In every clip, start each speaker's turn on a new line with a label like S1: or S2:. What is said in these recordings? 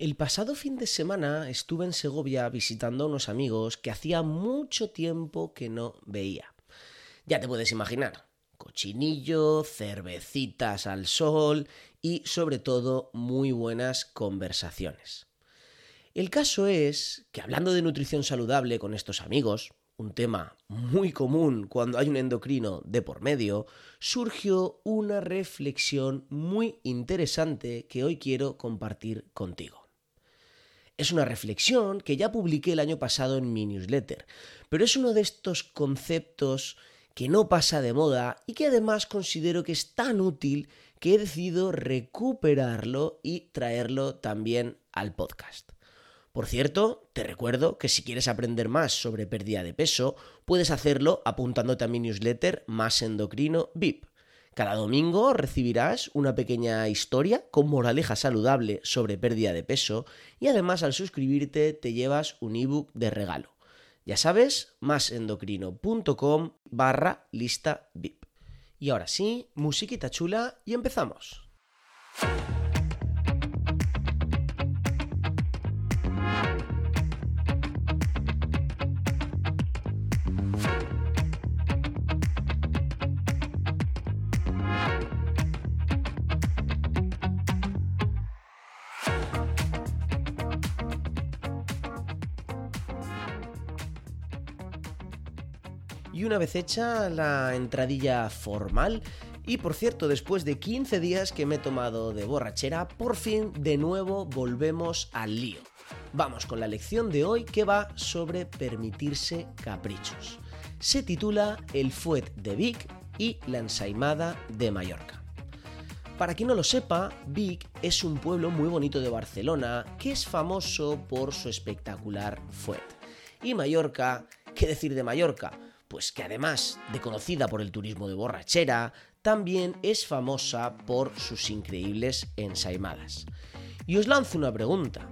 S1: El pasado fin de semana estuve en Segovia visitando a unos amigos que hacía mucho tiempo que no veía. Ya te puedes imaginar, cochinillo, cervecitas al sol y sobre todo muy buenas conversaciones. El caso es que hablando de nutrición saludable con estos amigos, un tema muy común cuando hay un endocrino de por medio, surgió una reflexión muy interesante que hoy quiero compartir contigo. Es una reflexión que ya publiqué el año pasado en mi newsletter, pero es uno de estos conceptos que no pasa de moda y que además considero que es tan útil que he decidido recuperarlo y traerlo también al podcast. Por cierto, te recuerdo que si quieres aprender más sobre pérdida de peso, puedes hacerlo apuntándote a mi newsletter Más Endocrino VIP. Cada domingo recibirás una pequeña historia con moraleja saludable sobre pérdida de peso y además al suscribirte te llevas un ebook de regalo. Ya sabes, másendocrino.com barra lista VIP. Y ahora sí, musiquita chula y empezamos. Y una vez hecha la entradilla formal, y por cierto, después de 15 días que me he tomado de borrachera, por fin de nuevo volvemos al lío. Vamos con la lección de hoy que va sobre permitirse caprichos. Se titula El Fuet de Vic y la ensaimada de Mallorca. Para quien no lo sepa, Vic es un pueblo muy bonito de Barcelona que es famoso por su espectacular fuet. Y Mallorca, ¿qué decir de Mallorca? Pues que además de conocida por el turismo de borrachera, también es famosa por sus increíbles ensaimadas. Y os lanzo una pregunta.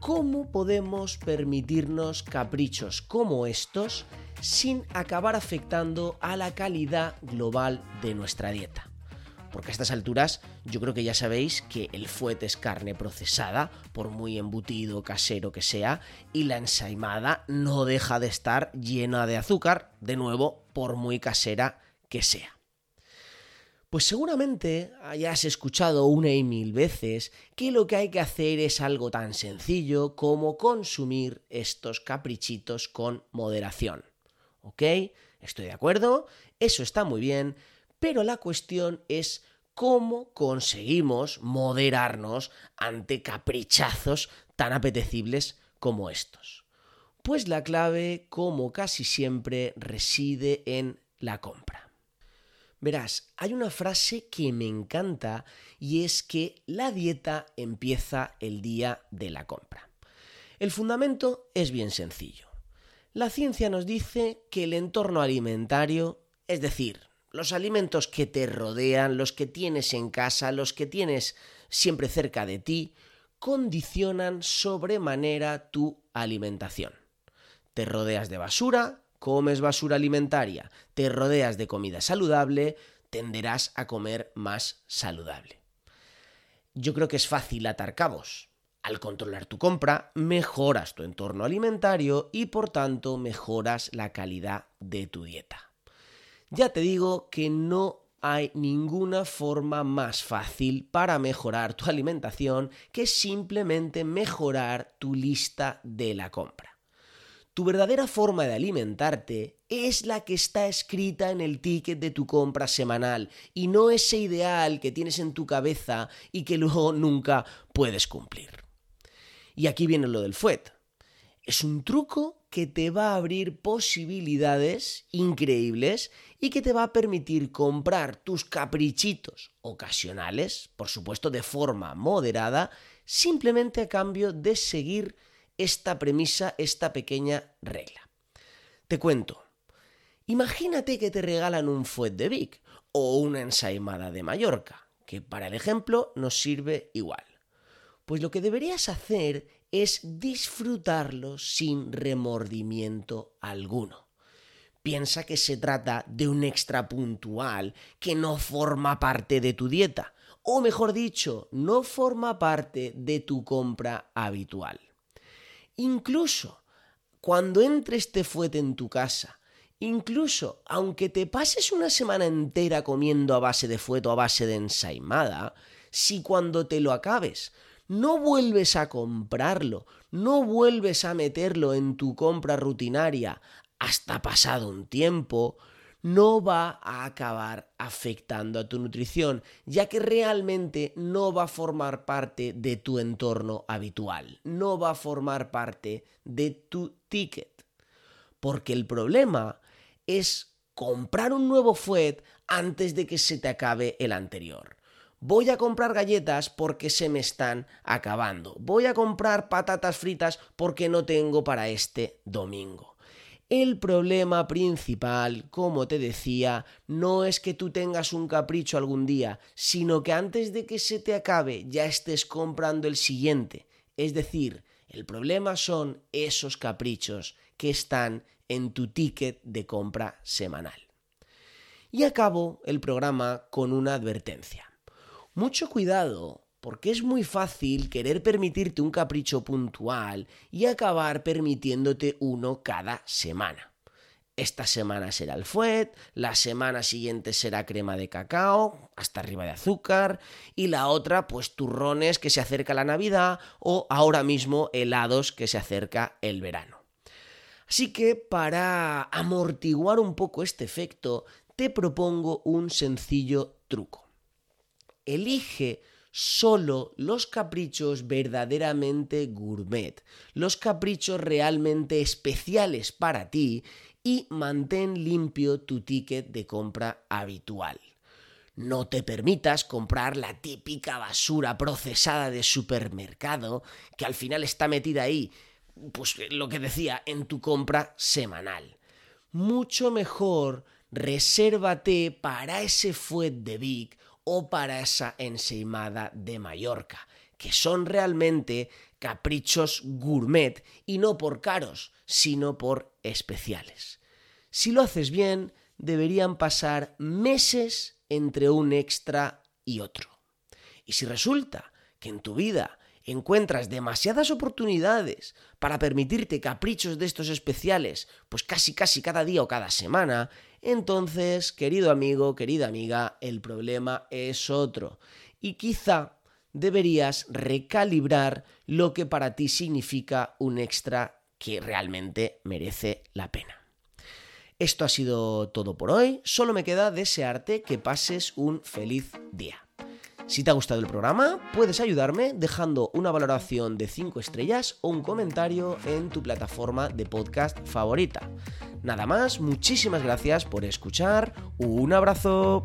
S1: ¿Cómo podemos permitirnos caprichos como estos sin acabar afectando a la calidad global de nuestra dieta? Porque a estas alturas yo creo que ya sabéis que el fuete es carne procesada, por muy embutido casero que sea, y la ensaimada no deja de estar llena de azúcar, de nuevo, por muy casera que sea. Pues seguramente hayas escuchado una y mil veces que lo que hay que hacer es algo tan sencillo como consumir estos caprichitos con moderación. ¿Ok? Estoy de acuerdo, eso está muy bien, pero la cuestión es cómo conseguimos moderarnos ante caprichazos tan apetecibles como estos. Pues la clave, como casi siempre, reside en la compra. Verás, hay una frase que me encanta y es que la dieta empieza el día de la compra. El fundamento es bien sencillo. La ciencia nos dice que el entorno alimentario, es decir, los alimentos que te rodean, los que tienes en casa, los que tienes siempre cerca de ti, condicionan sobremanera tu alimentación. Te rodeas de basura, comes basura alimentaria, te rodeas de comida saludable, tenderás a comer más saludable. Yo creo que es fácil atar cabos. Al controlar tu compra, mejoras tu entorno alimentario y por tanto mejoras la calidad de tu dieta. Ya te digo que no hay ninguna forma más fácil para mejorar tu alimentación que simplemente mejorar tu lista de la compra. Tu verdadera forma de alimentarte es la que está escrita en el ticket de tu compra semanal y no ese ideal que tienes en tu cabeza y que luego nunca puedes cumplir. Y aquí viene lo del fuet. Es un truco que te va a abrir posibilidades increíbles y que te va a permitir comprar tus caprichitos ocasionales, por supuesto de forma moderada, simplemente a cambio de seguir esta premisa, esta pequeña regla. Te cuento. Imagínate que te regalan un fuet de Vic o una ensaimada de Mallorca, que para el ejemplo nos sirve igual. Pues lo que deberías hacer es disfrutarlo sin remordimiento alguno piensa que se trata de un extra puntual que no forma parte de tu dieta, o mejor dicho, no forma parte de tu compra habitual. Incluso cuando entre este fuete en tu casa, incluso aunque te pases una semana entera comiendo a base de fuete o a base de ensaimada, si cuando te lo acabes no vuelves a comprarlo, no vuelves a meterlo en tu compra rutinaria hasta pasado un tiempo, no va a acabar afectando a tu nutrición, ya que realmente no va a formar parte de tu entorno habitual, no va a formar parte de tu ticket. Porque el problema es comprar un nuevo fuet antes de que se te acabe el anterior. Voy a comprar galletas porque se me están acabando. Voy a comprar patatas fritas porque no tengo para este domingo. El problema principal, como te decía, no es que tú tengas un capricho algún día, sino que antes de que se te acabe ya estés comprando el siguiente. Es decir, el problema son esos caprichos que están en tu ticket de compra semanal. Y acabo el programa con una advertencia. Mucho cuidado porque es muy fácil querer permitirte un capricho puntual y acabar permitiéndote uno cada semana. Esta semana será el fuet, la semana siguiente será crema de cacao, hasta arriba de azúcar, y la otra, pues turrones que se acerca la Navidad o ahora mismo helados que se acerca el verano. Así que para amortiguar un poco este efecto, te propongo un sencillo truco. Elige solo los caprichos verdaderamente gourmet, los caprichos realmente especiales para ti y mantén limpio tu ticket de compra habitual. No te permitas comprar la típica basura procesada de supermercado que al final está metida ahí, pues lo que decía, en tu compra semanal. Mucho mejor resérvate para ese fuet de Big o para esa ensaimada de Mallorca, que son realmente caprichos gourmet y no por caros, sino por especiales. Si lo haces bien, deberían pasar meses entre un extra y otro. Y si resulta que en tu vida encuentras demasiadas oportunidades para permitirte caprichos de estos especiales, pues casi casi cada día o cada semana, entonces, querido amigo, querida amiga, el problema es otro. Y quizá deberías recalibrar lo que para ti significa un extra que realmente merece la pena. Esto ha sido todo por hoy, solo me queda desearte que pases un feliz día. Si te ha gustado el programa, puedes ayudarme dejando una valoración de 5 estrellas o un comentario en tu plataforma de podcast favorita. Nada más, muchísimas gracias por escuchar, un abrazo.